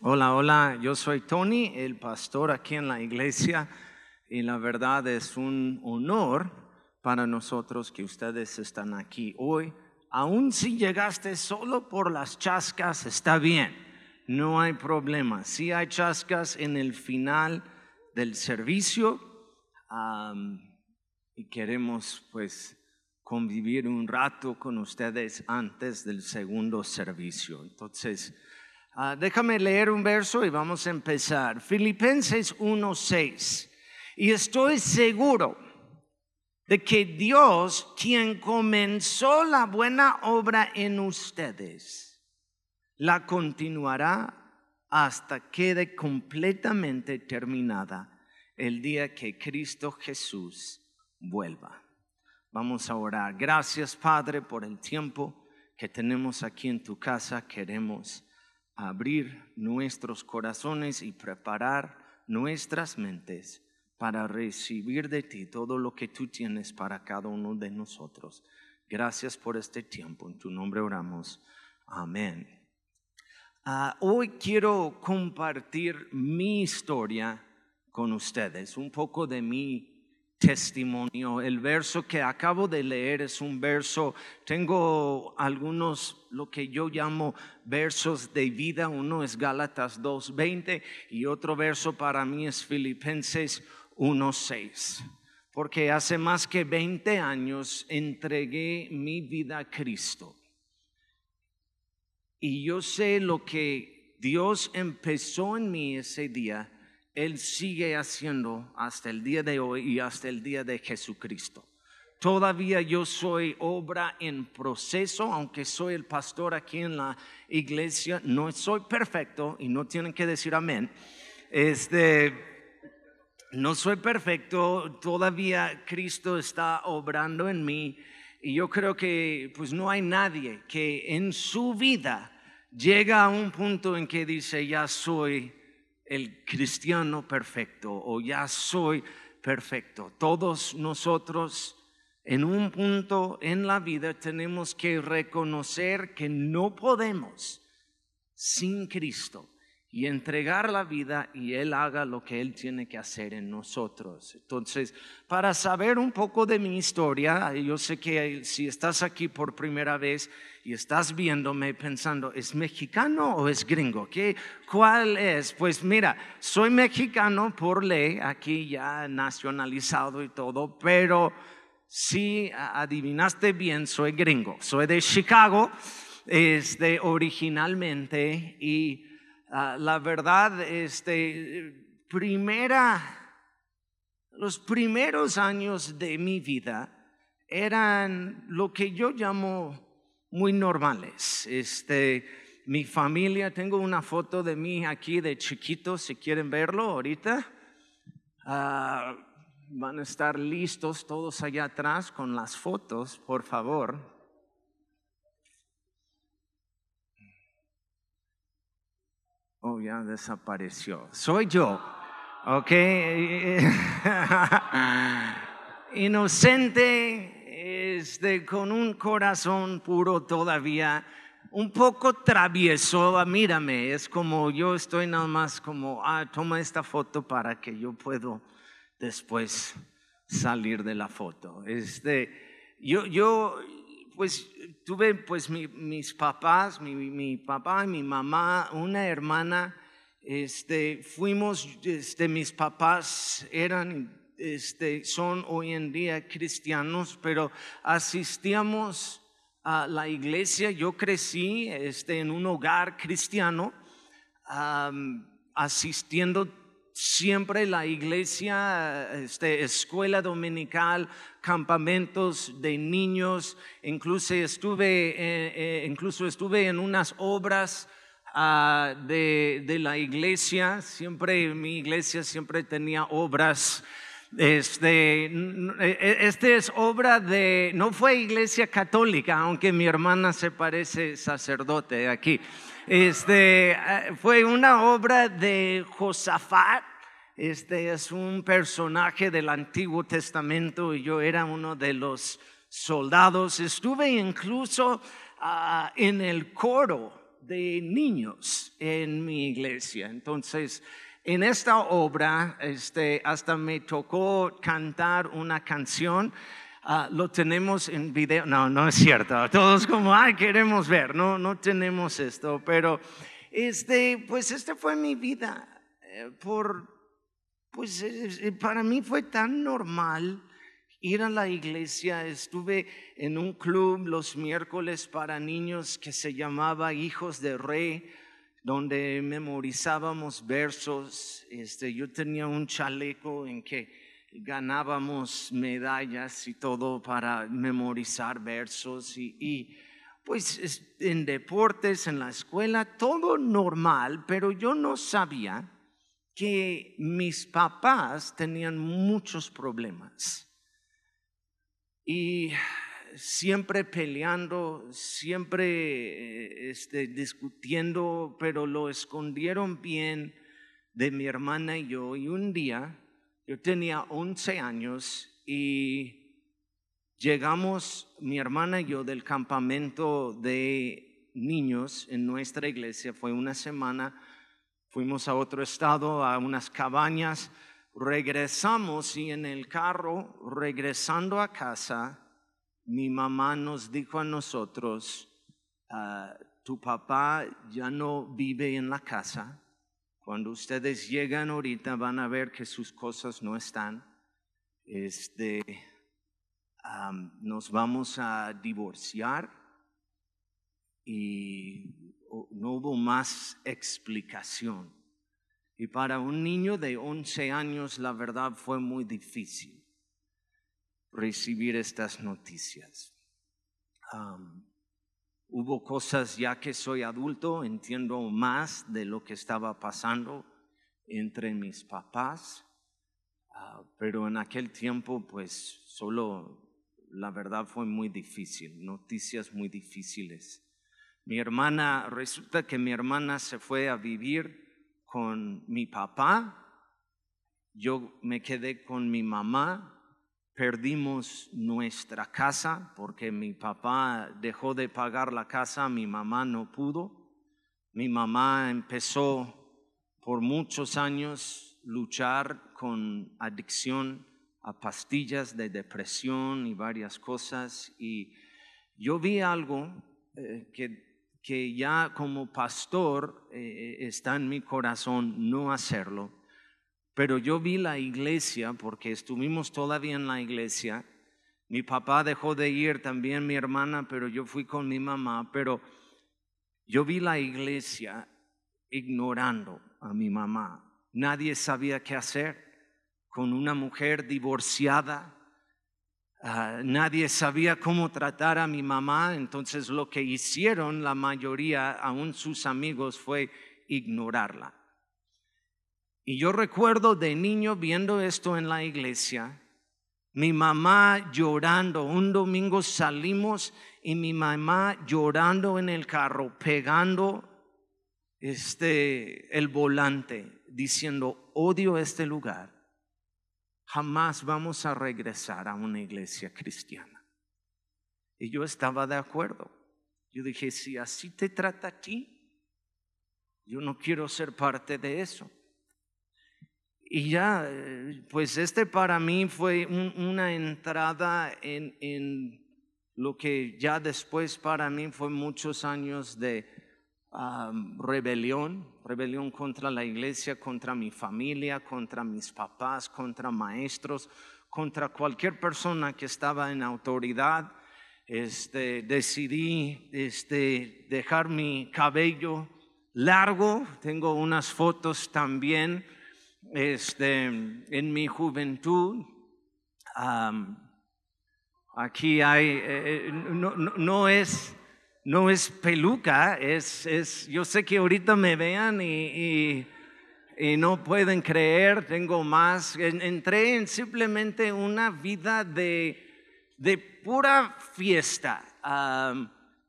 Hola, hola, yo soy Tony, el pastor aquí en la iglesia y la verdad es un honor para nosotros que ustedes están aquí hoy. Aun si llegaste solo por las chascas, está bien, no hay problema. Si hay chascas en el final del servicio y queremos pues convivir un rato con ustedes antes del segundo servicio. Entonces, Ah, déjame leer un verso y vamos a empezar. Filipenses 1:6. Y estoy seguro de que Dios, quien comenzó la buena obra en ustedes, la continuará hasta quede completamente terminada el día que Cristo Jesús vuelva. Vamos a orar. Gracias, Padre, por el tiempo que tenemos aquí en tu casa. Queremos abrir nuestros corazones y preparar nuestras mentes para recibir de ti todo lo que tú tienes para cada uno de nosotros. Gracias por este tiempo. En tu nombre oramos. Amén. Ah, hoy quiero compartir mi historia con ustedes, un poco de mi testimonio. El verso que acabo de leer es un verso, tengo algunos, lo que yo llamo versos de vida. Uno es Gálatas 2.20 y otro verso para mí es Filipenses 1.6. Porque hace más que 20 años entregué mi vida a Cristo. Y yo sé lo que Dios empezó en mí ese día él sigue haciendo hasta el día de hoy y hasta el día de Jesucristo. Todavía yo soy obra en proceso, aunque soy el pastor aquí en la iglesia, no soy perfecto y no tienen que decir amén. Este, no soy perfecto, todavía Cristo está obrando en mí y yo creo que pues no hay nadie que en su vida llega a un punto en que dice ya soy el cristiano perfecto o ya soy perfecto. Todos nosotros en un punto en la vida tenemos que reconocer que no podemos sin Cristo y entregar la vida y Él haga lo que Él tiene que hacer en nosotros. Entonces, para saber un poco de mi historia, yo sé que si estás aquí por primera vez y estás viéndome pensando, ¿es mexicano o es gringo? ¿Qué, ¿Cuál es? Pues mira, soy mexicano por ley, aquí ya nacionalizado y todo, pero si adivinaste bien, soy gringo. Soy de Chicago, este, originalmente y Ah, la verdad, este, primera, los primeros años de mi vida eran lo que yo llamo muy normales. Este, mi familia, tengo una foto de mí aquí de chiquito, si quieren verlo ahorita. Ah, van a estar listos todos allá atrás con las fotos, por favor. Oh, ya desapareció. Soy yo. ¿Ok? Inocente, este, con un corazón puro todavía, un poco travieso. Ah, mírame, es como yo estoy nada más como, ah, toma esta foto para que yo puedo después salir de la foto. Este, yo, yo, pues tuve pues mis papás, mi, papá y mi mamá, una hermana, este, fuimos, este, mis papás eran, este, son hoy en día cristianos, pero asistíamos a la iglesia, yo crecí este, en un hogar cristiano, asistiendo siempre la iglesia, este, escuela dominical, campamentos de niños, incluso estuve, eh, eh, incluso estuve en unas obras ah, de, de, la iglesia, siempre mi iglesia siempre tenía obras. Este, e, este es obra de, no fue iglesia católica, aunque mi hermana se parece sacerdote aquí. Este, eh, fue una obra de Josafat. Este es un personaje del Antiguo Testamento y yo era uno de los soldados. Estuve incluso ah, en el coro de niños en mi iglesia. Entonces, en esta obra, este, hasta me tocó cantar una canción. Ah, lo tenemos en video. No, no es cierto. Todos como, ay, queremos ver. No, no tenemos esto. Pero, este, pues, esta fue mi vida. Eh, por, pues, para mí fue tan normal ir a la iglesia. Estuve en un club los miércoles para niños que se llamaba Hijos de Rey, donde memorizábamos versos. Este, yo tenía un chaleco en que ganábamos medallas y todo para memorizar versos y, y pues en deportes, en la escuela, todo normal, pero yo no sabía que mis papás tenían muchos problemas y siempre peleando, siempre este, discutiendo, pero lo escondieron bien de mi hermana y yo. Y un día, yo tenía 11 años y llegamos, mi hermana y yo, del campamento de niños en nuestra iglesia. Fue una semana, fuimos a otro estado, a unas cabañas regresamos y en el carro, regresando a casa, mi mamá nos dijo a nosotros, ah, tu papá ya no vive en la casa. Cuando ustedes llegan ahorita van a ver que sus cosas no están. Este, nos vamos a divorciar y no hubo más explicación. Y para un niño de 11 años, la verdad fue muy difícil recibir estas noticias. hubo cosas, ya que soy adulto, entiendo más de lo que estaba pasando entre mis papás, ah, pero en aquel tiempo, pues solo la verdad fue muy difícil, noticias muy difíciles. Mi hermana, resulta que mi hermana se fue a vivir con mi papá, yo me quedé con mi mamá, perdimos nuestra casa porque mi papá dejó de pagar la casa, mi mamá no pudo. Mi mamá empezó por muchos años luchar con adicción a pastillas de depresión y varias cosas y yo vi algo eh, que que ya como pastor eh, está en mi corazón no hacerlo, pero yo vi la iglesia porque estuvimos todavía en la iglesia. Mi papá dejó de ir, también mi hermana, pero yo fui con mi mamá, pero yo vi la iglesia ignorando a mi mamá. Nadie sabía qué hacer con una mujer divorciada, Ah, nadie sabía cómo tratar a mi mamá, entonces lo que hicieron la mayoría, aún sus amigos, fue ignorarla. Y yo recuerdo de niño viendo esto en la iglesia, mi mamá llorando, un domingo salimos y mi mamá llorando en el carro, pegando este el volante, diciendo, odio este lugar jamás vamos a regresar a una iglesia cristiana. Y yo estaba de acuerdo. Yo dije, si así te trata a ti, yo no quiero ser parte de eso. Y ya, eh, pues este para mí fue una entrada en, en, lo que ya después para mí fue muchos años de rebelión, rebelión contra la iglesia, contra mi familia, contra mis papás, contra maestros, contra cualquier persona que estaba en autoridad. Este, decidí este, dejar mi cabello largo, tengo unas fotos también este, en mi juventud. aquí hay, eh, eh, no, no es no es peluca, es, es, yo sé que ahorita me vean y, no pueden creer, tengo más. Entré en simplemente una vida de, de pura fiesta,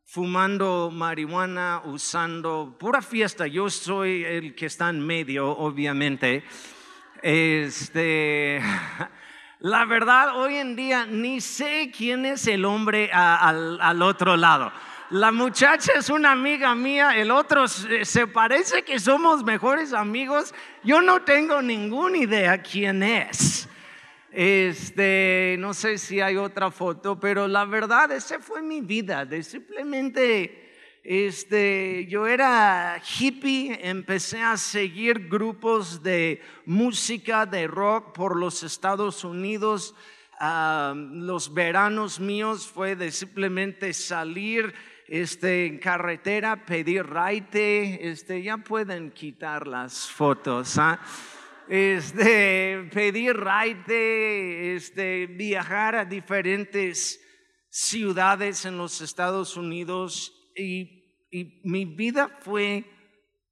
fumando marihuana, usando pura fiesta. Yo soy el que está en medio, obviamente. Este. La verdad, hoy en día ni sé quién es el hombre al, al otro lado la muchacha es una amiga mía, el otro se parece que somos mejores amigos. Yo no tengo ninguna idea quién es. Este, no sé si hay otra foto, pero la verdad, esa fue mi vida, de simplemente, este, yo era hippie, empecé a seguir grupos de música, de rock por los Estados Unidos. Ah, los veranos míos fue de simplemente salir este, en carretera, pedir raite, este, ya pueden quitar las fotos. ¿ah? Este, pedir raite, este, viajar a diferentes ciudades en los Estados Unidos y, y mi vida fue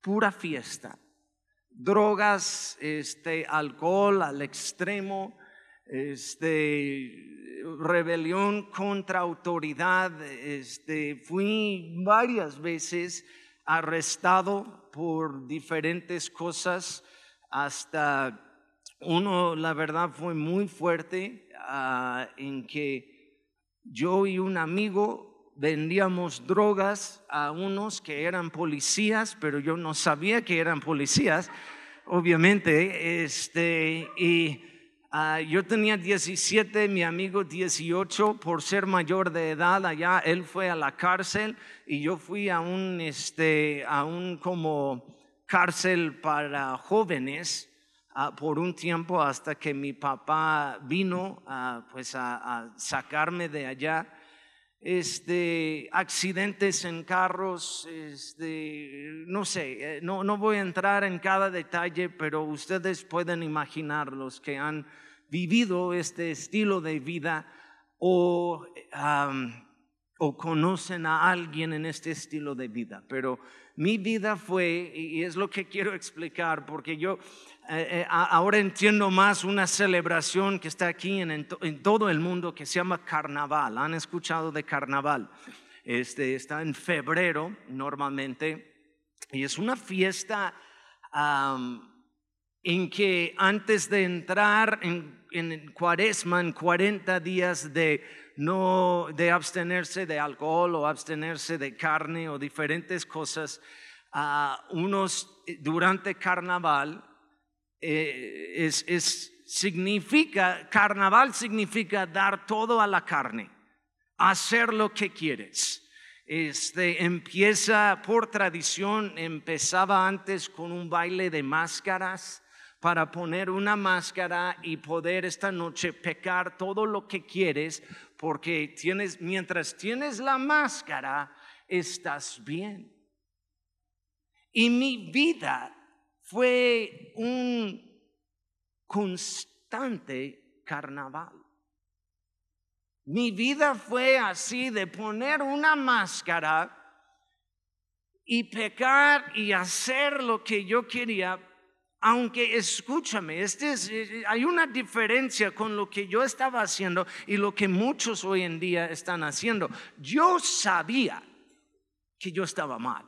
pura fiesta. Drogas, este, alcohol al extremo, este, rebelión contra autoridad. Este, fui varias veces arrestado por diferentes cosas hasta uno, la verdad, fue muy fuerte ah, en que yo y un amigo vendíamos drogas a unos que eran policías, pero yo no sabía que eran policías, obviamente, este, y ah, yo tenía 17, mi amigo 18, por ser mayor de edad allá, él fue a la cárcel y yo fui a un, este, a un como cárcel para jóvenes ah, por un tiempo hasta que mi papá vino pues a, sacarme de allá. Este, accidentes en carros, este, no sé, eh, no, no voy a entrar en cada detalle, pero ustedes pueden imaginar los que han vivido este estilo de vida o, o conocen a alguien en este estilo de vida. Pero mi vida fue, y es lo que quiero explicar, porque yo eh, eh, ahora entiendo más una celebración que está aquí en, todo el mundo que se llama carnaval. ¿Han escuchado de carnaval? Este, está en febrero normalmente y es una fiesta en que antes de entrar en, en cuaresma, en 40 días de no de abstenerse de alcohol o abstenerse de carne o diferentes cosas. unos eh, durante carnaval eh, es, es, significa, carnaval significa dar todo a la carne, hacer lo que quieres. Este empieza por tradición, empezaba antes con un baile de máscaras para poner una máscara y poder esta noche pecar todo lo que quieres porque tienes, mientras tienes la máscara, estás bien. Y mi vida fue un constante carnaval. Mi vida fue así de poner una máscara y pecar y hacer lo que yo quería aunque escúchame, este eh, hay una diferencia con lo que yo estaba haciendo y lo que muchos hoy en día están haciendo. Yo sabía que yo estaba mal.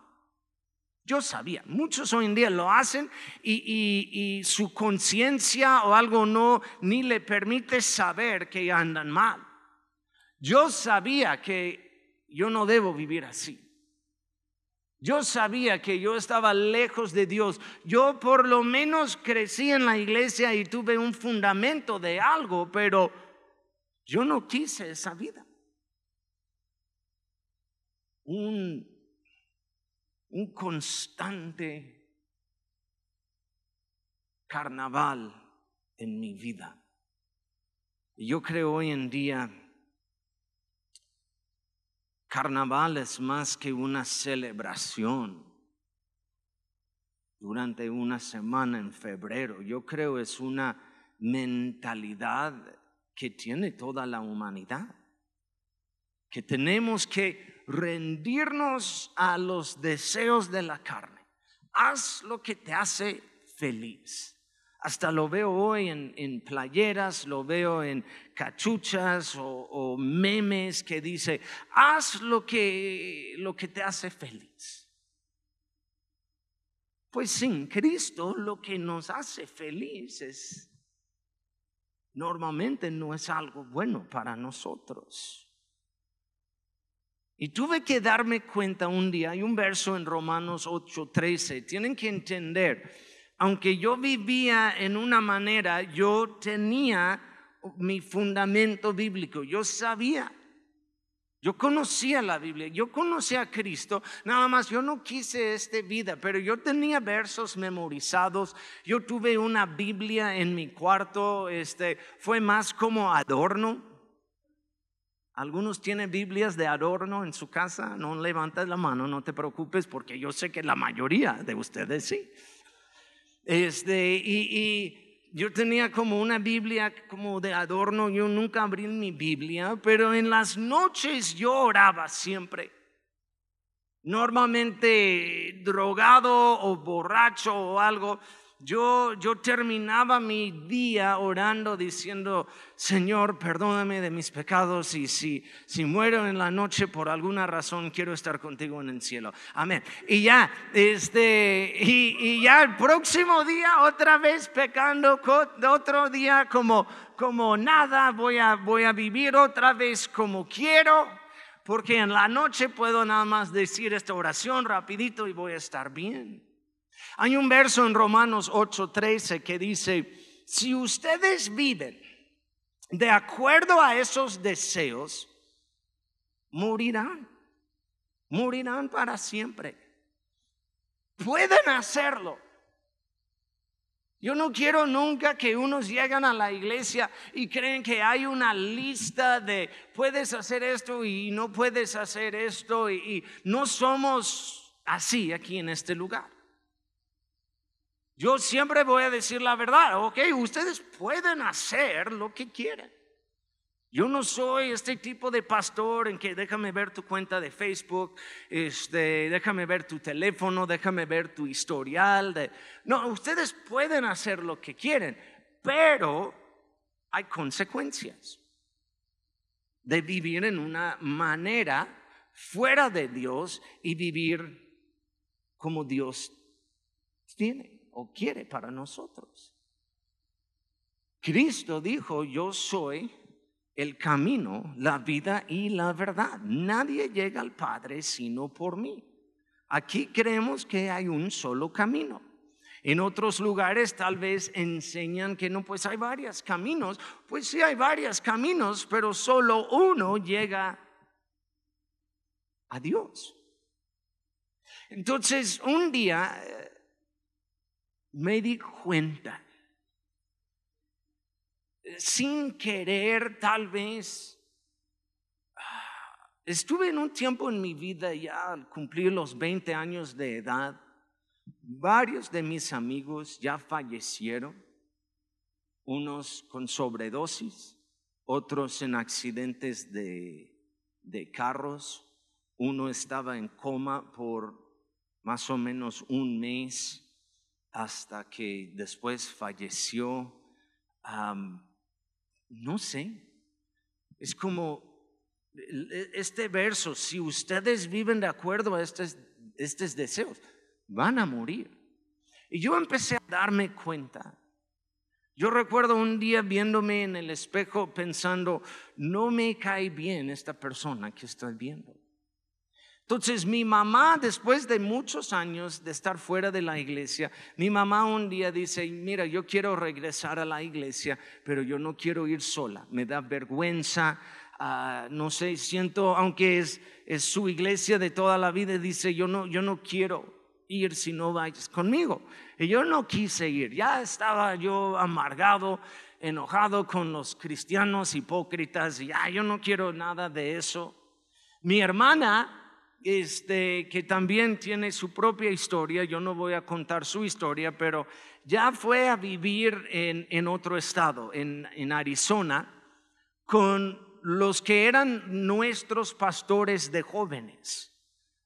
Yo sabía, muchos hoy en día lo hacen y, su conciencia o algo no ni le permite saber que andan mal. Yo sabía que yo no debo vivir así. Yo sabía que yo estaba lejos de Dios. Yo por lo menos crecí en la iglesia y tuve un fundamento de algo, pero yo no quise esa vida. Un, un constante carnaval en mi vida. Yo creo hoy en día Carnaval es más que una celebración durante una semana en febrero. Yo creo es una mentalidad que tiene toda la humanidad. Que tenemos que rendirnos a los deseos de la carne. Haz lo que te hace feliz. Hasta lo veo hoy en, playeras, lo veo en cachuchas o, memes que dice, haz lo que, lo que te hace feliz. Pues sin Cristo lo que nos hace felices normalmente no es algo bueno para nosotros. Y tuve que darme cuenta un día, hay un verso en Romanos 8:13, tienen que entender, aunque yo vivía en una manera, yo tenía mi fundamento bíblico, yo sabía. Yo conocía la Biblia, yo conocía a Cristo, nada más yo no quise esta vida, pero yo tenía versos memorizados, yo tuve una Biblia en mi cuarto, este, fue más como adorno. Algunos tienen Biblias de adorno en su casa, no levantes la mano, no te preocupes, porque yo sé que la mayoría de ustedes sí. Este, y, yo tenía como una Biblia como de adorno, yo nunca abrí mi Biblia, pero en las noches yo oraba siempre. Normalmente drogado o borracho o algo, yo, yo terminaba mi día orando diciendo, Señor, perdóname de mis pecados y si, si muero en la noche por alguna razón, quiero estar contigo en el cielo. Amén. Y ya, este, y, y ya el próximo día otra vez pecando, otro día como, como nada, voy a, voy a vivir otra vez como quiero, porque en la noche puedo nada más decir esta oración rapidito y voy a estar bien. Hay un verso en Romanos 8:13 que dice, si ustedes viven de acuerdo a esos deseos, morirán, morirán para siempre. Pueden hacerlo. Yo no quiero nunca que unos lleguen a la iglesia y creen que hay una lista de puedes hacer esto y no puedes hacer esto y, y no somos así aquí en este lugar. Yo siempre voy a decir la verdad, ok, ustedes pueden hacer lo que quieren. Yo no soy este tipo de pastor en que déjame ver tu cuenta de Facebook, este, déjame ver tu teléfono, déjame ver tu historial. No, ustedes pueden hacer lo que quieren, pero hay consecuencias de vivir en una manera fuera de Dios y vivir como Dios tiene quiere para nosotros. Cristo dijo, yo soy el camino, la vida y la verdad. Nadie llega al Padre sino por mí. Aquí creemos que hay un solo camino. En otros lugares tal vez enseñan que no, pues hay varios caminos. Pues sí hay varios caminos, pero solo uno llega a Dios. Entonces, un día me di cuenta, sin querer tal vez, estuve en un tiempo en mi vida ya al cumplir los 20 años de edad, varios de mis amigos ya fallecieron, unos con sobredosis, otros en accidentes de, de carros, uno estaba en coma por más o menos un mes hasta que después falleció. no sé, es como e, este verso, si ustedes viven de acuerdo a estos, estos deseos, van a morir. Y yo empecé a darme cuenta. Yo recuerdo un día viéndome en el espejo pensando, no me cae bien esta persona que estoy viendo. Entonces mi mamá, después de muchos años de estar fuera de la iglesia, mi mamá un día dice, mira, yo quiero regresar a la iglesia, pero yo no quiero ir sola, me da vergüenza, ah, no sé, siento, aunque es, su iglesia de toda la vida, dice, yo no, yo no quiero ir si no vayas conmigo. Y yo no quise ir, ya estaba yo amargado, enojado con los cristianos hipócritas, y ya yo no quiero nada de eso. Mi hermana este, que también tiene su propia historia, yo no voy a contar su historia, pero ya fue a vivir en, otro estado, en, en, Arizona, con los que eran nuestros pastores de jóvenes.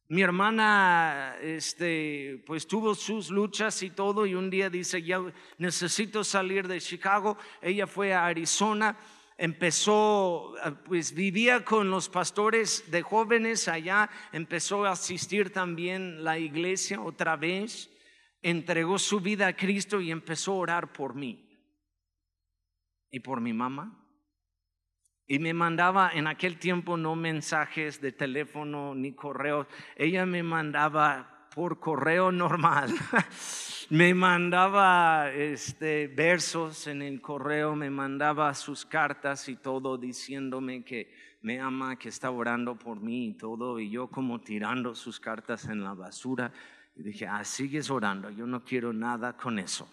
Mi hermana, este, pues tuvo sus luchas y todo, y un día dice, ya necesito salir de Chicago. Ella fue a Arizona empezó, eh, pues vivía con los pastores de jóvenes allá, empezó a asistir también la iglesia otra vez, entregó su vida a Cristo y empezó a orar por mí y por mi mamá. y me mandaba en aquel tiempo no mensajes de teléfono ni correos, ella me mandaba por correo normal. me mandaba este, versos en el correo, me mandaba sus cartas y todo diciéndome que me ama, que está orando por mí y todo, y yo como tirando sus cartas en la basura. Y dije, ah, sigues orando, yo no quiero nada con eso.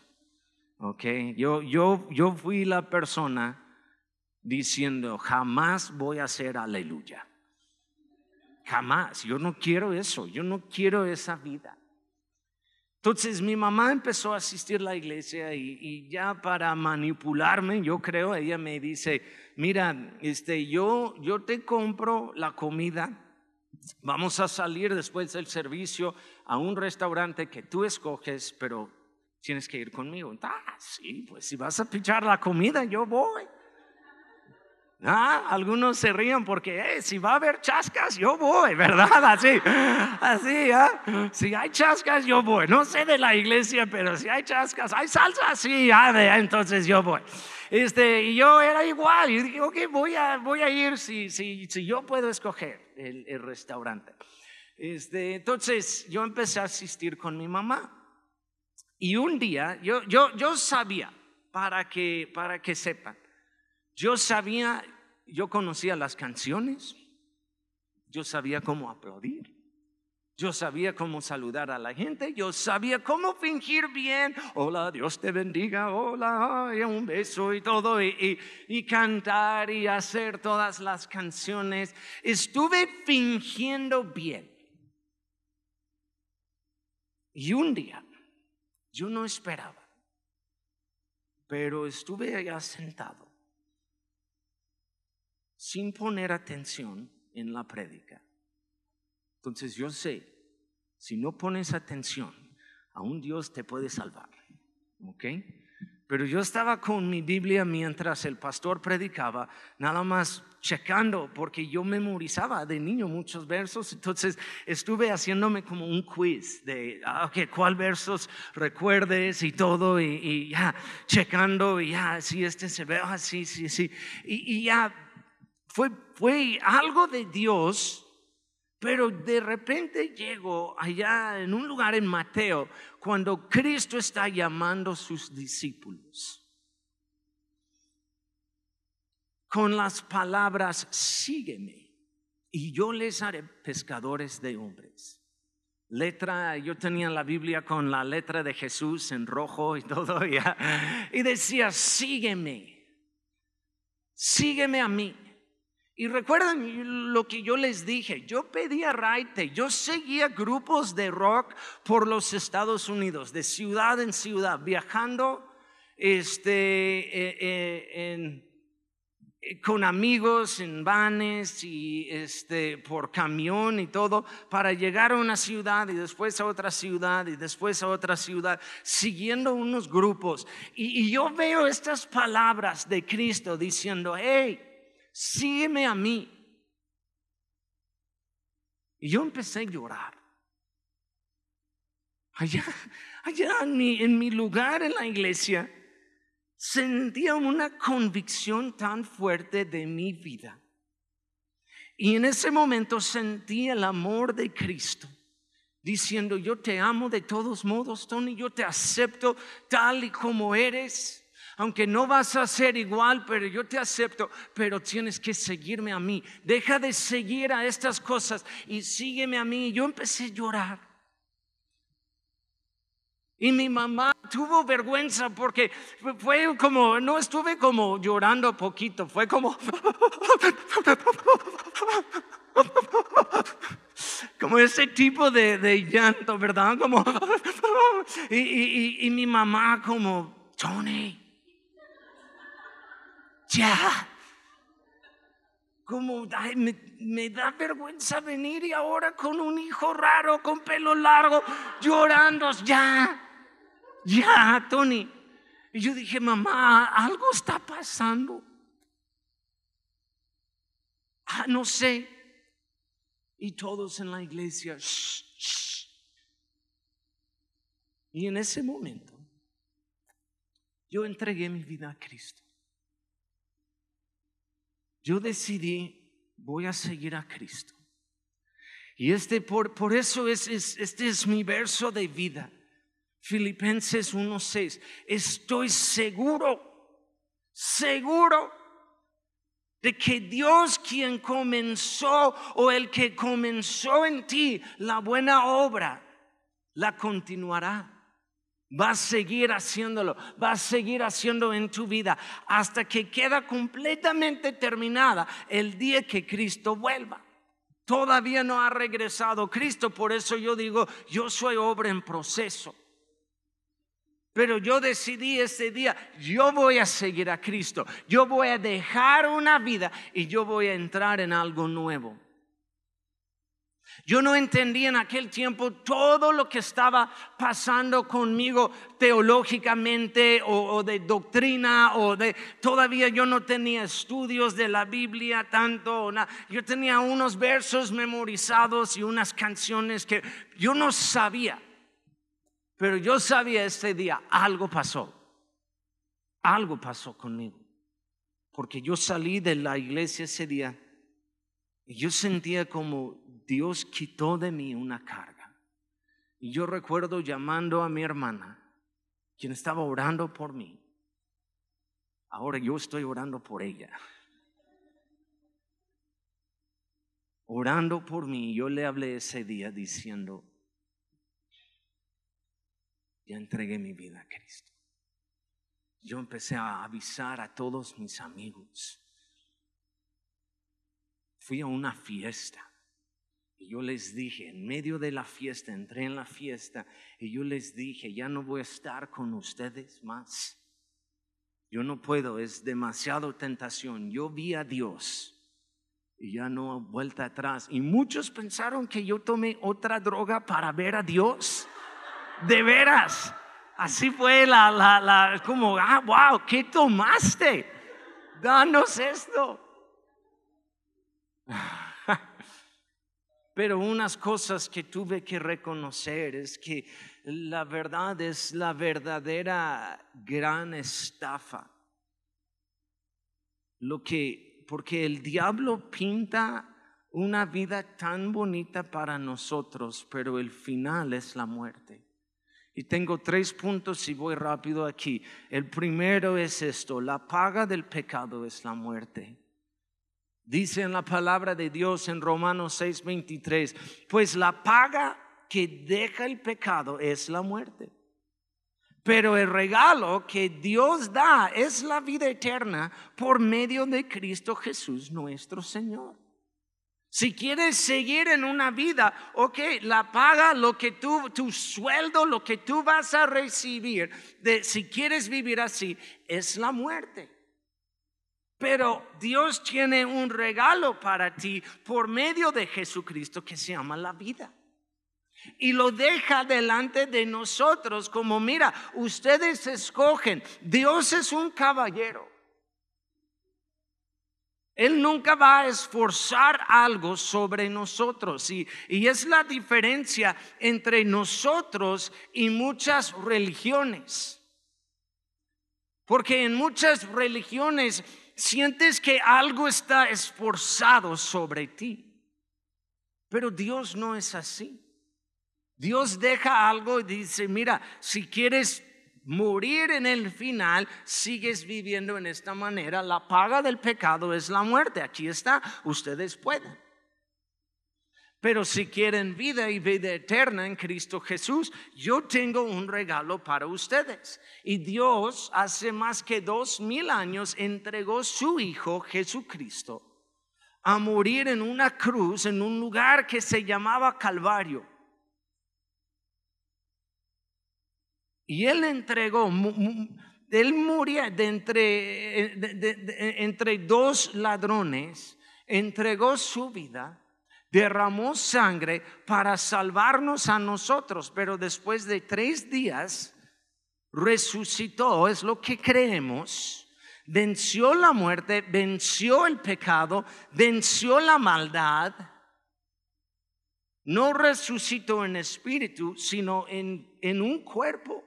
¿Ok? Yo, yo, yo fui la persona diciendo, jamás voy a hacer aleluya. Jamás, yo no quiero eso, yo no quiero esa vida. Entonces mi mamá empezó a asistir a la iglesia y, ya para manipularme, yo creo, ella me dice, mira, este, yo, yo te compro la comida, vamos a salir después del servicio a un restaurante que tú escoges, pero tienes que ir conmigo. Ah, sí, pues si vas a pichar la comida, yo voy. Ah, algunos se ríen porque eh, si va a haber chascas, yo voy, ¿verdad? Así, así, ¿ah? Si hay chascas, yo voy. No sé de la iglesia, pero si hay chascas, hay salsa, sí, ah, entonces yo voy. Este, y yo era igual, y dije, ok, voy a, voy a ir si, si, si yo puedo escoger el, el restaurante. Este, entonces yo empecé a asistir con mi mamá. Y un día, yo, yo, yo sabía, para que, para que sepan, yo sabía, yo conocía las canciones, yo sabía cómo aplaudir, yo sabía cómo saludar a la gente, yo sabía cómo fingir bien, hola, Dios te bendiga, hola, y un beso y todo, y, y cantar y hacer todas las canciones. Estuve fingiendo bien. Y un día, yo no esperaba, pero estuve allá sentado sin poner atención en la prédica. Entonces yo sé, si no pones atención, a un Dios te puede salvar. ¿Ok? Pero yo estaba con mi Biblia mientras el pastor predicaba, nada más checando, porque yo memorizaba de niño muchos versos, entonces estuve haciéndome como un quiz de, ah, ok, cuál versos recuerdes y todo, y, ya, checando, y ya, si este se ve, así, ah, sí, sí, y ya fue, fue algo de Dios, pero de repente llego allá en un lugar en Mateo cuando Cristo está llamando a sus discípulos con las palabras, sígueme y yo les haré pescadores de hombres. Letra, yo tenía la Biblia con la letra de Jesús en rojo y todo, y decía, sígueme, sígueme a mí. Y recuerdan lo que yo les dije, yo pedía raite, yo seguía grupos de rock por los Estados Unidos, de ciudad en ciudad, viajando este, eh, eh, eh, con amigos en vanes y este, por camión y todo, para llegar a una ciudad y después a otra ciudad y después a otra ciudad, siguiendo unos grupos. Y, y yo veo estas palabras de Cristo diciendo, hey, sígueme a mí. Y yo empecé a llorar. Allá, allá en mi, en mi lugar en la iglesia, sentía una convicción tan fuerte de mi vida. Y en ese momento sentí el amor de Cristo, diciendo, yo te amo de todos modos, Tony, yo te acepto tal y como eres aunque no vas a ser igual, pero yo te acepto, pero tienes que seguirme a mí. Deja de seguir a estas cosas y sígueme a mí. Yo empecé a llorar. Y mi mamá tuvo vergüenza porque fue como, no estuve como llorando poquito, fue como, como ese tipo de, llanto, ¿verdad? Como, y, y mi mamá como, Tony, ya. Como me, da vergüenza venir y ahora con un hijo raro, con pelo largo, llorando, ya, ya, Tony. Y yo dije, mamá, algo está pasando. Ah, no sé. Y todos en la iglesia, Y en ese momento, yo entregué mi vida a Cristo. Yo decidí, voy a seguir a Cristo. Y este, por, por eso es, es, este es mi verso de vida. Filipenses 1.6. Estoy seguro, seguro de que Dios quien comenzó o el que comenzó en ti la buena obra, la continuará. Va a seguir haciéndolo, va a seguir haciendo en tu vida hasta que queda completamente terminada el día que Cristo vuelva. Todavía no ha regresado Cristo, por eso yo digo, yo soy obra en proceso. Pero yo decidí ese día, yo voy a seguir a Cristo, yo voy a dejar una vida y yo voy a entrar en algo nuevo. Yo no entendía en aquel tiempo todo lo que estaba pasando conmigo teológicamente o, de doctrina o de... Todavía yo no tenía estudios de la Biblia tanto. Yo tenía unos versos memorizados y unas canciones que yo no sabía. Pero yo sabía ese día, algo pasó. Algo pasó conmigo. Porque yo salí de la iglesia ese día y yo sentía como Dios quitó de mí una carga. Y yo recuerdo llamando a mi hermana, quien estaba orando por mí. Ahora yo estoy orando por ella. Orando por mí, yo le hablé ese día diciendo, ya entregué mi vida a Cristo. Yo empecé a avisar a todos mis amigos. Fui a una fiesta y yo les dije, en medio de la fiesta, entré en la fiesta y yo les dije, ya no voy a estar con ustedes más. Yo no puedo, es demasiado tentación. Yo vi a Dios y ya no vuelta atrás. Y muchos pensaron que yo tomé otra droga para ver a Dios. De veras. Así fue la, la, la, como, ah, wow, ¿qué tomaste? Danos esto. Pero unas cosas que tuve que reconocer es que la verdad es la verdadera gran estafa. Lo que, porque el diablo pinta una vida tan bonita para nosotros, pero el final es la muerte. Y tengo tres puntos y voy rápido aquí. El primero es esto, la paga del pecado es la muerte. Dice en la palabra de Dios en Romanos 6:23, pues la paga que deja el pecado es la muerte. Pero el regalo que Dios da es la vida eterna por medio de Cristo Jesús nuestro Señor. Si quieres seguir en una vida, ok, la paga lo que tú, tu sueldo, lo que tú vas a recibir, de, si quieres vivir así, es la muerte. Pero Dios tiene un regalo para ti por medio de Jesucristo que se llama la vida. Y lo deja delante de nosotros como, mira, ustedes escogen, Dios es un caballero. Él nunca va a esforzar algo sobre nosotros. Y, y, es la diferencia entre nosotros y muchas religiones. Porque en muchas religiones sientes que algo está esforzado sobre ti. Pero Dios no es así. Dios deja algo y dice, mira, si quieres morir en el final, sigues viviendo en esta manera, la paga del pecado es la muerte. Aquí está, ustedes pueden. Pero si quieren vida y vida eterna en Cristo Jesús, yo tengo un regalo para ustedes. Y Dios hace más que dos mil años entregó su Hijo Jesucristo a morir en una cruz en un lugar que se llamaba Calvario. Y él entregó, él de entre, entre dos ladrones, entregó su vida, derramó sangre para salvarnos a nosotros, pero después de tres días resucitó, es lo que creemos, venció la muerte, venció el pecado, venció la maldad. No resucitó en espíritu, sino en, en un cuerpo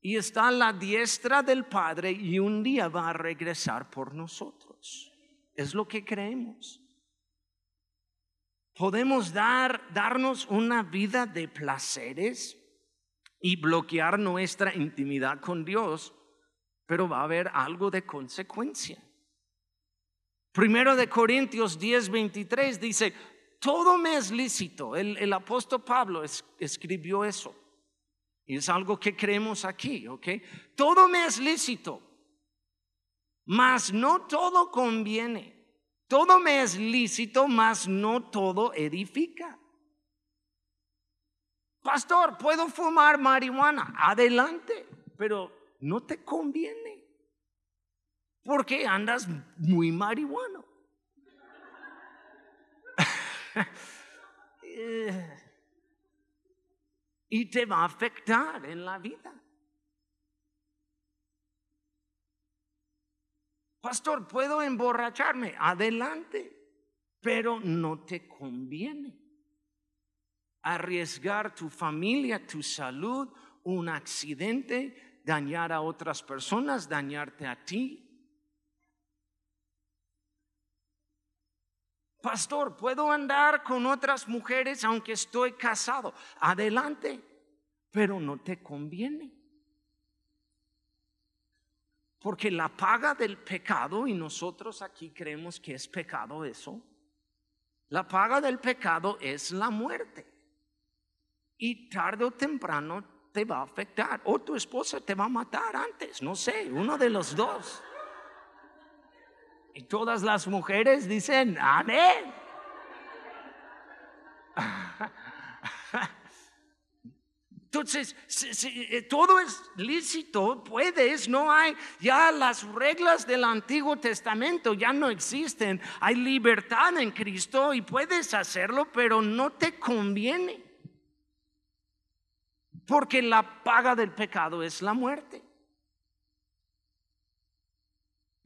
y está a la diestra del Padre y un día va a regresar por nosotros. Es lo que creemos. Podemos dar, darnos una vida de placeres y bloquear nuestra intimidad con Dios, pero va a haber algo de consecuencia. Primero de Corintios 10, 23 dice, todo me es lícito. El, apóstol Pablo escribió eso. Y es algo que creemos aquí, ¿ok? Todo me es lícito, mas no todo conviene. Todo me es lícito, mas no todo edifica. Pastor, ¿puedo fumar marihuana? Adelante, pero no te conviene. Porque andas muy marihuano. y te va a afectar en la vida. Pastor, ¿puedo emborracharme? Adelante, pero no te conviene arriesgar tu familia, tu salud, un accidente, dañar a otras personas, dañarte a ti. Pastor, ¿puedo andar con otras mujeres aunque estoy casado? Adelante, pero no te conviene. Porque la paga del pecado, y nosotros aquí creemos que es pecado eso, la paga del pecado es la muerte. Y tarde o temprano te va a afectar. O tu esposa te va a matar antes, no sé, uno de los dos. Y todas las mujeres dicen, amén. Entonces, eh, todo es lícito, puedes, no hay, ya las reglas del Antiguo Testamento ya no existen, hay libertad en Cristo y puedes hacerlo, pero no te conviene, porque la paga del pecado es la muerte.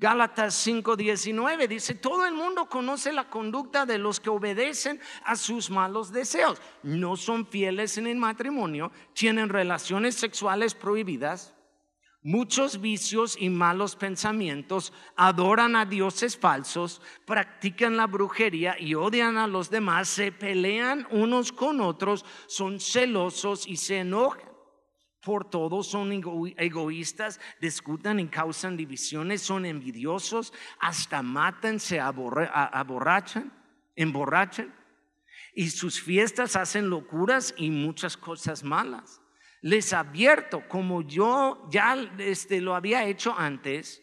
Gálatas 5:19 dice, todo el mundo conoce la conducta de los que obedecen a sus malos deseos. No son fieles en el matrimonio, tienen relaciones sexuales prohibidas, muchos vicios y malos pensamientos, adoran a dioses falsos, practican la brujería y odian a los demás, se pelean unos con otros, son celosos y se enojan por todos son egoístas, discutan y causan divisiones, son envidiosos, hasta matan, se aborrachan, emborrachan, y sus fiestas hacen locuras y muchas cosas malas. Les advierto, como yo ya este, lo había hecho antes,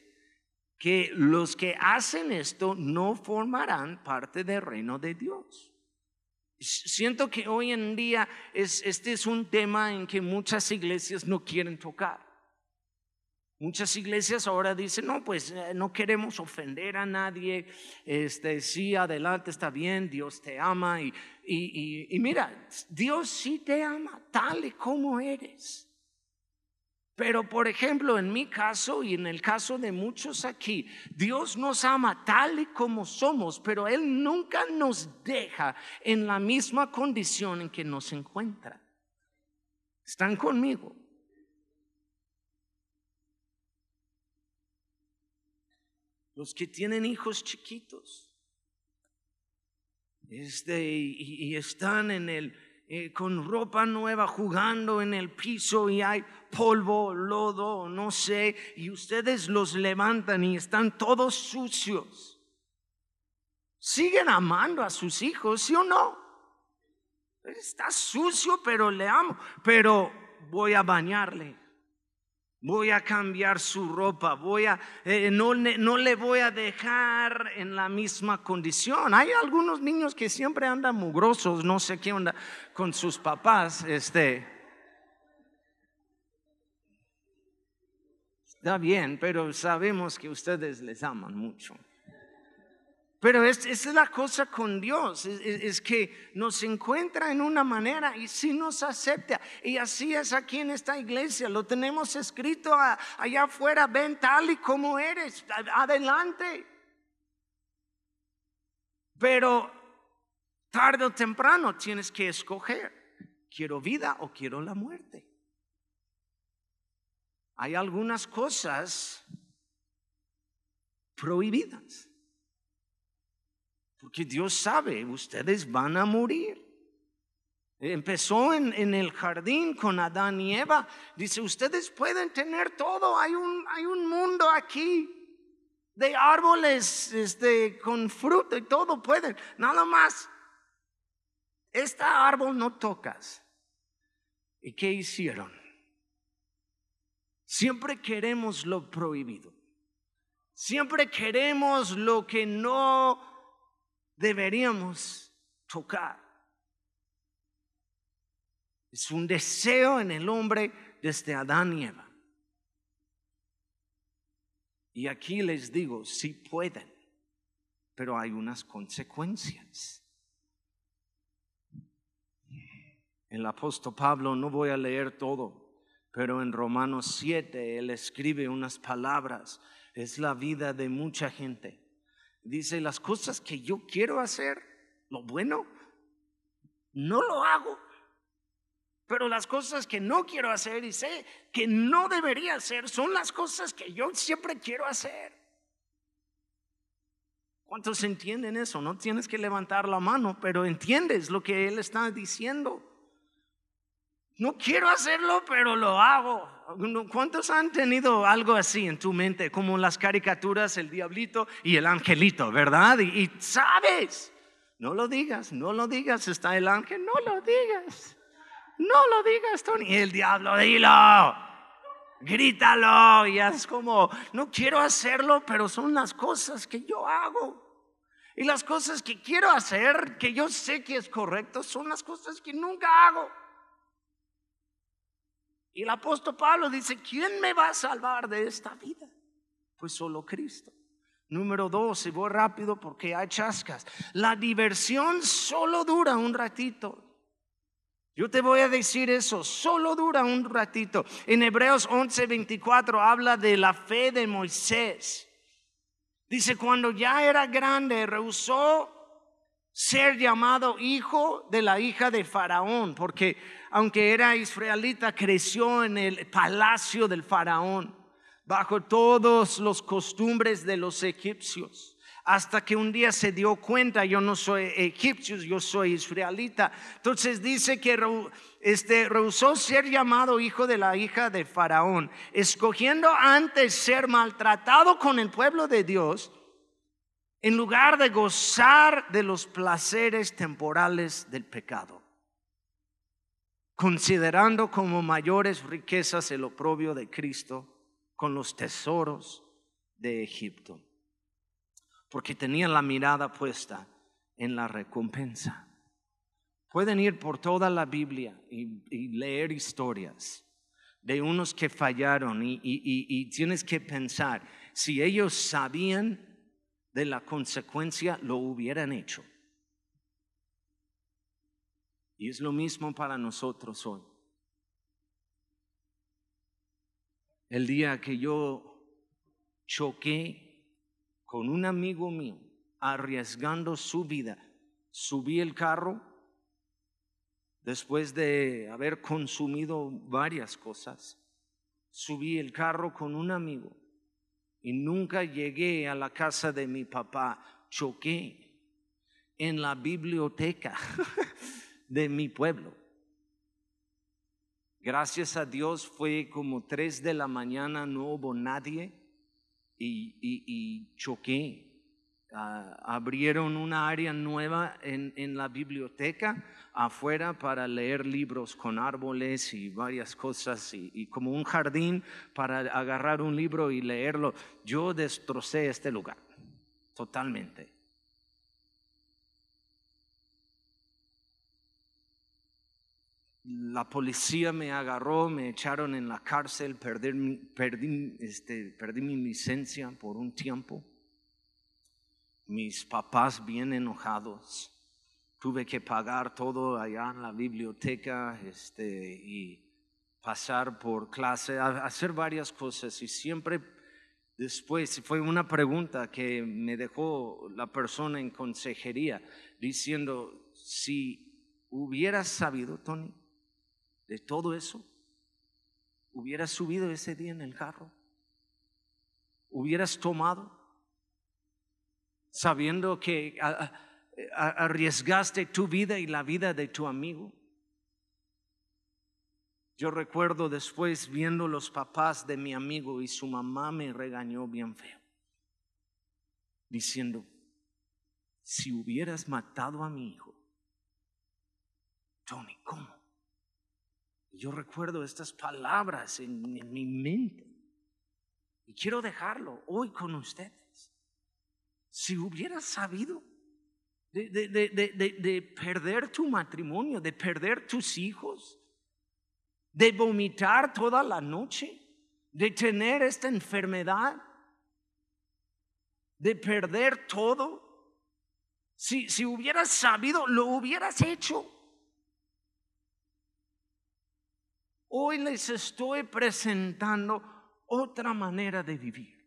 que los que hacen esto no formarán parte del reino de Dios. Siento que hoy en día este es un tema en que muchas iglesias no quieren tocar. Muchas iglesias ahora dicen, no, pues eh, no queremos ofender a nadie, este, sí, adelante, está bien, Dios te ama. Y, y mira, Dios sí te ama tal y como eres. Pero por ejemplo, en mi caso y en el caso de muchos aquí, Dios nos ama tal y como somos, pero Él nunca nos deja en la misma condición en que nos encuentra. ¿Están conmigo? Los que tienen hijos chiquitos este, y están en el eh, con ropa nueva jugando en el piso y hay polvo, lodo, no sé, y ustedes los levantan y están todos sucios. ¿Siguen amando a sus hijos, sí o no? Está sucio, pero le amo, pero voy a bañarle voy a cambiar su ropa, voy a, eh, no, no, le voy a dejar en la misma condición. Hay algunos niños que siempre andan mugrosos, no sé qué onda con sus papás, este. Está bien, pero sabemos que ustedes les aman mucho. Pero es, es la cosa con Dios, es, que nos encuentra en una manera y si nos acepta. Y así es aquí en esta iglesia, lo tenemos escrito allá afuera, ven tal y como eres, adelante. Pero tarde o temprano tienes que escoger, quiero vida o quiero la muerte. Hay algunas cosas prohibidas Porque Dios sabe, ustedes van a morir. Empezó en, en, el jardín con Adán y Eva. Dice, ustedes pueden tener todo. Hay un, hay un mundo aquí de árboles este, con fruto y todo pueden. Nada más. Este árbol no tocas. ¿Y qué hicieron? Siempre queremos lo prohibido. Siempre queremos lo que no deberíamos tocar. Es un deseo en el hombre desde Adán y Eva. Y aquí les digo, sí pueden, pero hay unas consecuencias. El apóstol Pablo, no voy a leer todo, pero en Romanos 7 él escribe unas palabras. Es la vida de mucha gente. Dice, las cosas que yo quiero hacer, lo bueno, no lo hago. Pero las cosas que no quiero hacer y sé que no debería hacer son las cosas que yo siempre quiero hacer. ¿Cuántos entienden eso? No tienes que levantar la mano, pero entiendes lo que él está diciendo. No quiero hacerlo, pero lo hago. ¿Cuántos han tenido algo así en tu mente, como las caricaturas, el diablito y el angelito, verdad? Y, sabes, no lo digas, no lo digas, está el ángel, no lo digas. No lo digas, Tony. El diablo, dilo. Grítalo. Y es como, no quiero hacerlo, pero son las cosas que yo hago. Y las cosas que quiero hacer, que yo sé que es correcto, son las cosas que nunca hago. Y el apóstol Pablo dice, ¿quién me va a salvar de esta vida? Pues solo Cristo. Número dos, y voy rápido porque hay chascas. La diversión solo dura un ratito. Yo te voy a decir eso, solo dura un ratito. En Hebreos 11:24 habla de la fe de Moisés. Dice, cuando ya era grande, rehusó ser llamado hijo de la hija de Faraón, porque aunque era israelita, creció en el palacio del Faraón, bajo todos los costumbres de los egipcios hasta que un día se dio cuenta, yo no soy egipcio, yo soy israelita. Entonces dice que este, rehusó ser llamado hijo de la hija de Faraón, escogiendo antes ser maltratado con el pueblo de Dios, en lugar de gozar de los placeres temporales del pecado, considerando como mayores riquezas el oprobio de Cristo con los tesoros de Egipto porque tenían la mirada puesta en la recompensa. Pueden ir por toda la Biblia y, leer historias de unos que fallaron y, y tienes que pensar, si ellos sabían de la consecuencia, lo hubieran hecho. Y es lo mismo para nosotros hoy. El día que yo choqué con un amigo mío, arriesgando su vida, subí el carro después de haber consumido varias cosas. Subí el carro con un amigo y nunca llegué a la casa de mi papá. Choqué en la biblioteca de mi pueblo. Gracias a Dios fue como tres de la mañana, no hubo nadie y, choqué. Ah, abrieron una área nueva en, la biblioteca afuera para leer libros con árboles y varias cosas y, como un jardín para agarrar un libro y leerlo. Yo destrocé este lugar totalmente. la policía me agarró, me echaron en la cárcel, perdí, perdí, este, perdí mi licencia por un tiempo. Mis papás bien enojados. Tuve que pagar todo allá en la biblioteca este, y pasar por clase, hacer varias cosas y siempre después fue una pregunta que me dejó la persona en consejería diciendo, si hubieras sabido, Tony, de todo eso, hubieras subido ese día en el carro, hubieras tomado, sabiendo que arriesgaste tu vida y la vida de tu amigo. Yo recuerdo después viendo los papás de mi amigo y su mamá me regañó bien feo, diciendo, si hubieras matado a mi hijo, Tony, ¿cómo? Yo recuerdo estas palabras en, mi mente y quiero dejarlo hoy con ustedes. Si hubieras sabido de, de, perder tu matrimonio, de perder tus hijos, de vomitar toda la noche, de tener esta enfermedad, de perder todo. Si, si hubieras sabido, lo hubieras hecho. Hoy les estoy presentando otra manera de vivir.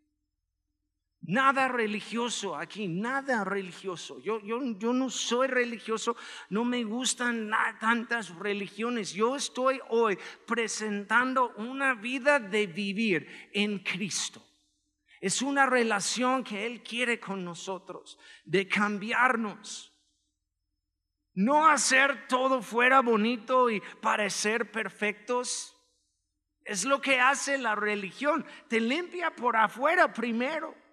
Nada religioso aquí, nada religioso. Yo, yo, yo no soy religioso, no me gustan tantas religiones. Yo estoy hoy presentando una vida de vivir en Cristo. Es una relación que Él quiere con nosotros, de cambiarnos. No hacer todo fuera bonito y parecer perfectos. Es lo que hace la religión. Te limpia por afuera primero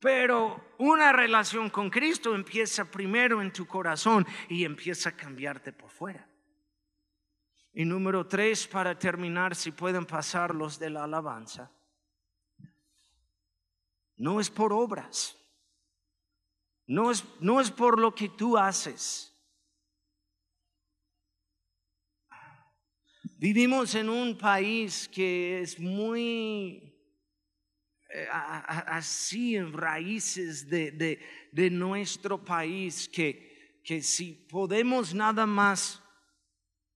Pero una relación con Cristo empieza primero en tu corazón y empieza a cambiarte por fuera. Y número tres, para terminar, si pueden pasar los de la alabanza. No es por obras. No es, no es por lo que tú haces. Vivimos en un país que es muy así en raíces de, nuestro país que, que si podemos nada más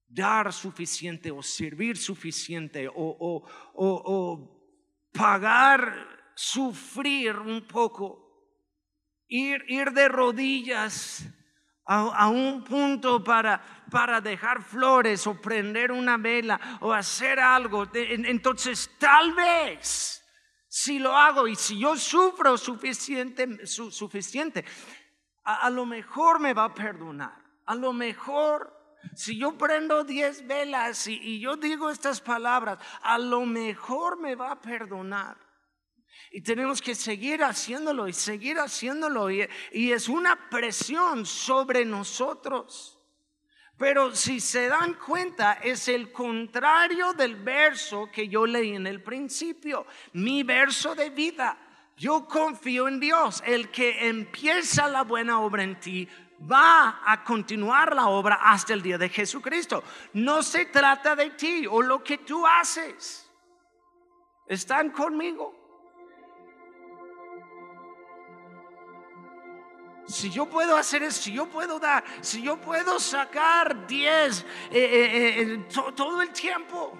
dar suficiente o servir suficiente o, o, pagar, sufrir un poco, ir, ir de rodillas a, un punto para, para dejar flores o prender una vela o hacer algo, entonces tal vez si lo hago y si yo sufro suficiente, suficiente a, lo mejor me va a perdonar. A lo mejor, si yo prendo diez velas y, yo digo estas palabras, a lo mejor me va a perdonar. Y tenemos que seguir haciéndolo y seguir haciéndolo. y es una presión sobre nosotros. Pero si se dan cuenta, es el contrario del verso que yo leí en el principio, mi verso de vida. Yo confío en Dios, el que empieza la buena obra en ti va a continuar la obra hasta el día de Jesucristo. No se trata de ti o lo que tú haces. ¿Están conmigo? Si yo puedo hacer eso, si yo puedo dar, si yo puedo sacar 10 eh, eh, eh, todo el tiempo.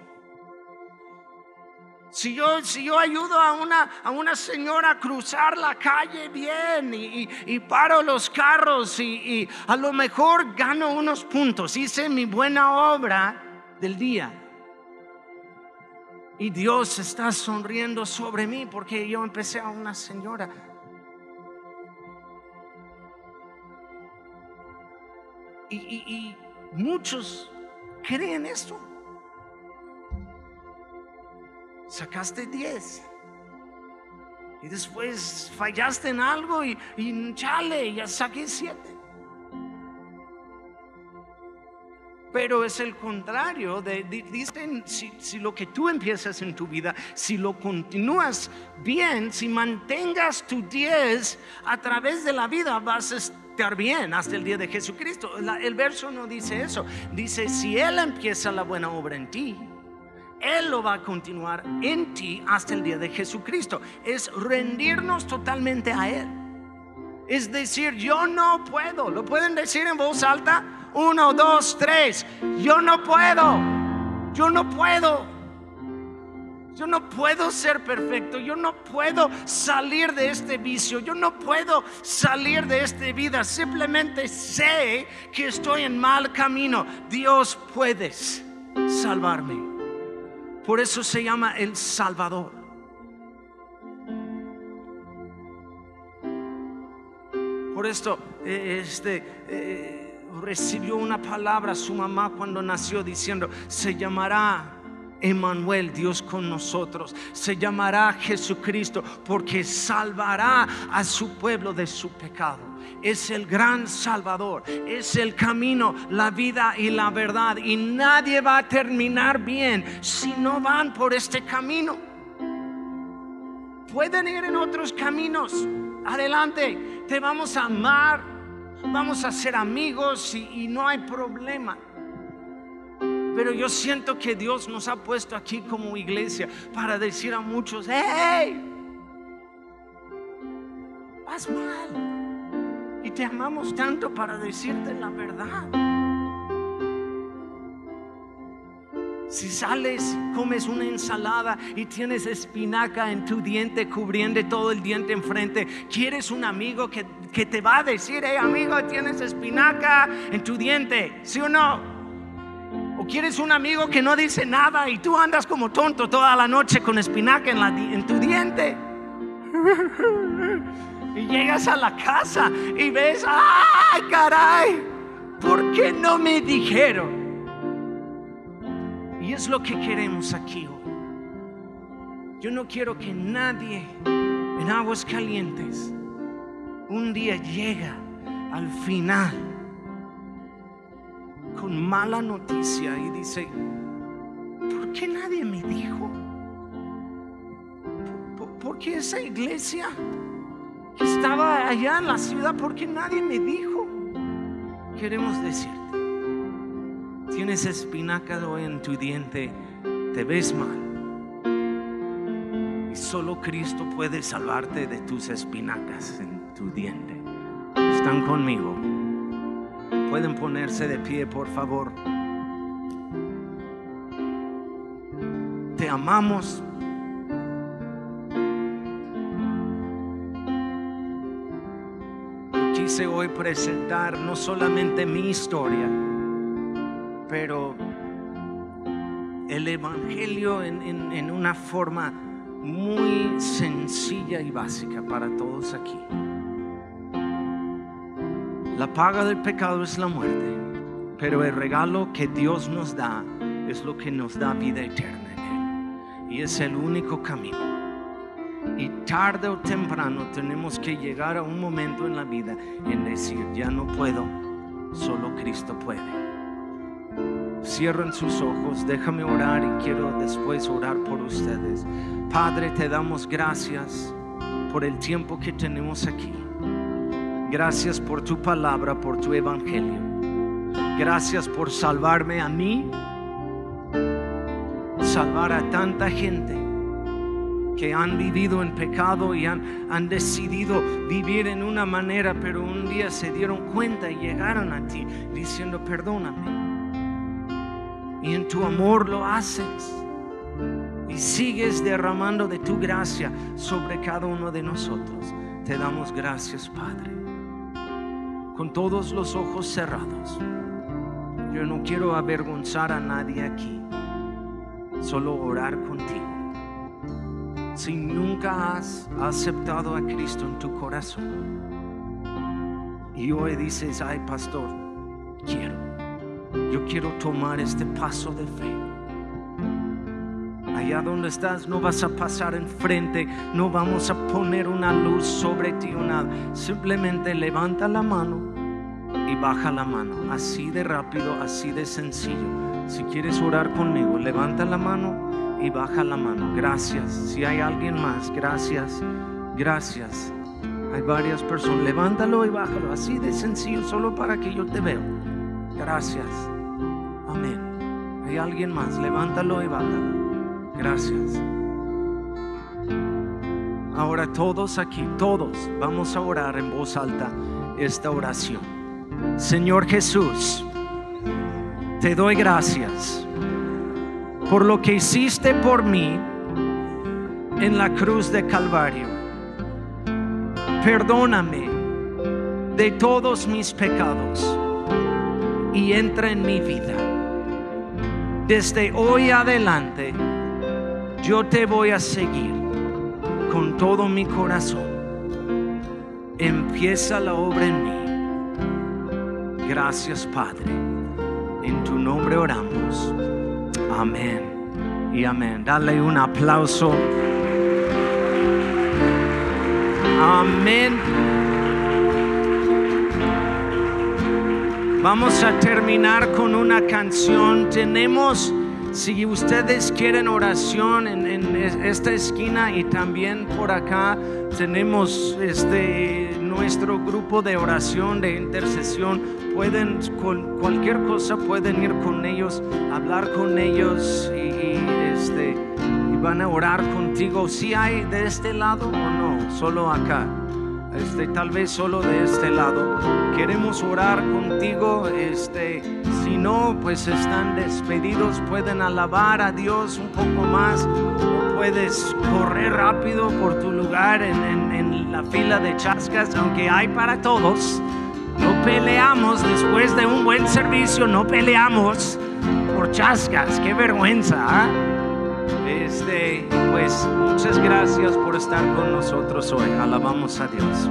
Si yo, si yo ayudo a una, a una señora a cruzar la calle bien y, paro los carros y, y, a lo mejor gano unos puntos, hice mi buena obra del día. Y Dios está sonriendo sobre mí porque yo empecé a una señora Y, muchos creen esto. Sacaste 10 y después fallaste en algo y, chale, ya saqué 7. Pero es el contrario, de, dicen, si, si, lo que tú empiezas en tu vida, si lo continúas bien, si mantengas tu 10 a través de la vida, vas a estar bien hasta el día de Jesucristo. el verso no dice eso. Dice, si Él empieza la buena obra en ti, Él lo va a continuar en ti hasta el día de Jesucristo. Es rendirnos totalmente a Él. Es decir, yo no puedo. ¿Lo pueden decir en voz alta? Uno, dos, tres. Yo no puedo. Yo no puedo. Yo no puedo ser perfecto, yo no puedo salir de este vicio, yo no puedo salir de esta vida. Simplemente sé que estoy en mal camino. Dios puedes salvarme. Por eso se llama el Salvador. Por esto, eh, este, eh, recibió una palabra su mamá cuando nació diciendo, se llamará Emmanuel, Dios con nosotros. Se llamará Jesucristo porque salvará a su pueblo de su pecado. Es el gran Salvador, es el camino, la vida y la verdad. Y nadie va a terminar bien si no van por este camino. Pueden ir en otros caminos. Adelante, te vamos a amar, vamos a ser amigos y, y no hay problema. Pero yo siento que Dios nos ha puesto aquí como iglesia para decir a muchos, hey, vas mal. Y te amamos tanto para decirte la verdad. Si sales, comes una ensalada y tienes espinaca en tu diente cubriendo todo el diente enfrente, ¿quieres un amigo que, que te va a decir, hey amigo, tienes espinaca en tu diente? ¿Sí o no? ¿O quieres un amigo que no dice nada y tú andas como tonto toda la noche con espinaca en tu diente? Y llegas a la casa y ves, ¡ay, caray! ¿Por qué no me dijeron? Y es lo que queremos aquí hoy. Yo no quiero que nadie en aguas calientes un día llega al final con mala noticia y dice, ¿por qué nadie me dijo? ¿Por, qué esa iglesia que estaba allá en la ciudad, por qué nadie me dijo? Queremos decirte, tienes espinacas hoy en tu diente, te ves mal. Y solo Cristo puede salvarte de tus espinacas en tu diente. ¿Están conmigo? Pueden ponerse de pie, por favor. Te amamos. Quise hoy presentar no solamente mi historia, pero el Evangelio en, en una forma muy sencilla y básica para todos aquí. La paga del pecado es la muerte, pero el regalo que Dios nos da es lo que nos da vida eterna en Él. Y es el único camino. Y tarde o temprano tenemos que llegar a un momento en la vida en decir, ya no puedo, solo Cristo puede. Cierren sus ojos, déjame orar y quiero después orar por ustedes. Padre, te damos gracias por el tiempo que tenemos aquí. Gracias por tu palabra, por tu evangelio. Gracias por salvarme a mí, salvar a tanta gente que han vivido en pecado y han, han, decidido vivir en una manera, pero un día se dieron cuenta y llegaron a ti diciendo, perdóname. Y en tu amor lo haces. Y sigues derramando de tu gracia sobre cada uno de nosotros. Te damos gracias, Padre con todos los ojos cerrados. Yo no quiero avergonzar a nadie aquí, solo orar contigo. Si nunca has aceptado a Cristo en tu corazón y hoy dices, ay pastor, quiero, yo quiero tomar este paso de fe. Allá donde estás no vas a pasar enfrente, no vamos a poner una luz sobre ti o nada. Simplemente levanta la mano y baja la mano. Así de rápido, así de sencillo. Si quieres orar conmigo, levanta la mano y baja la mano. Gracias. Si hay alguien más, gracias. Gracias. Hay varias personas. Levántalo y bájalo. Así de sencillo, solo para que yo te vea. Gracias. Amén. Hay alguien más. Levántalo y bájalo. Gracias. Ahora todos aquí, todos, vamos a orar en voz alta esta oración. Señor Jesús, te doy gracias por lo que hiciste por mí en la cruz de Calvario. Perdóname de todos mis pecados y entra en mi vida. Desde hoy adelante, yo te voy a seguir con todo mi corazón. empieza la obra en mí. Gracias, Padre. En tu nombre oramos. Amén y amén. Dale un aplauso. Amén. Vamos a terminar con una canción. Tenemos, si ustedes quieren oración en, esta esquina y también por acá, tenemos este nuestro grupo de oración, de intercesión. Pueden, con cualquier cosa, pueden ir con ellos, hablar con ellos y, este, van a orar contigo. Si hay de este lado o no, solo acá. Este, tal vez solo de este lado. Queremos orar contigo. Este, si no, pues están despedidos. Pueden alabar a Dios un poco más. O puedes correr rápido por tu lugar en, la fila de chascas, aunque hay para todos. No peleamos después de un buen servicio, no peleamos por chascas. Qué vergüenza. ¿ah? Este, pues muchas gracias por estar con nosotros hoy. Alabamos a Dios.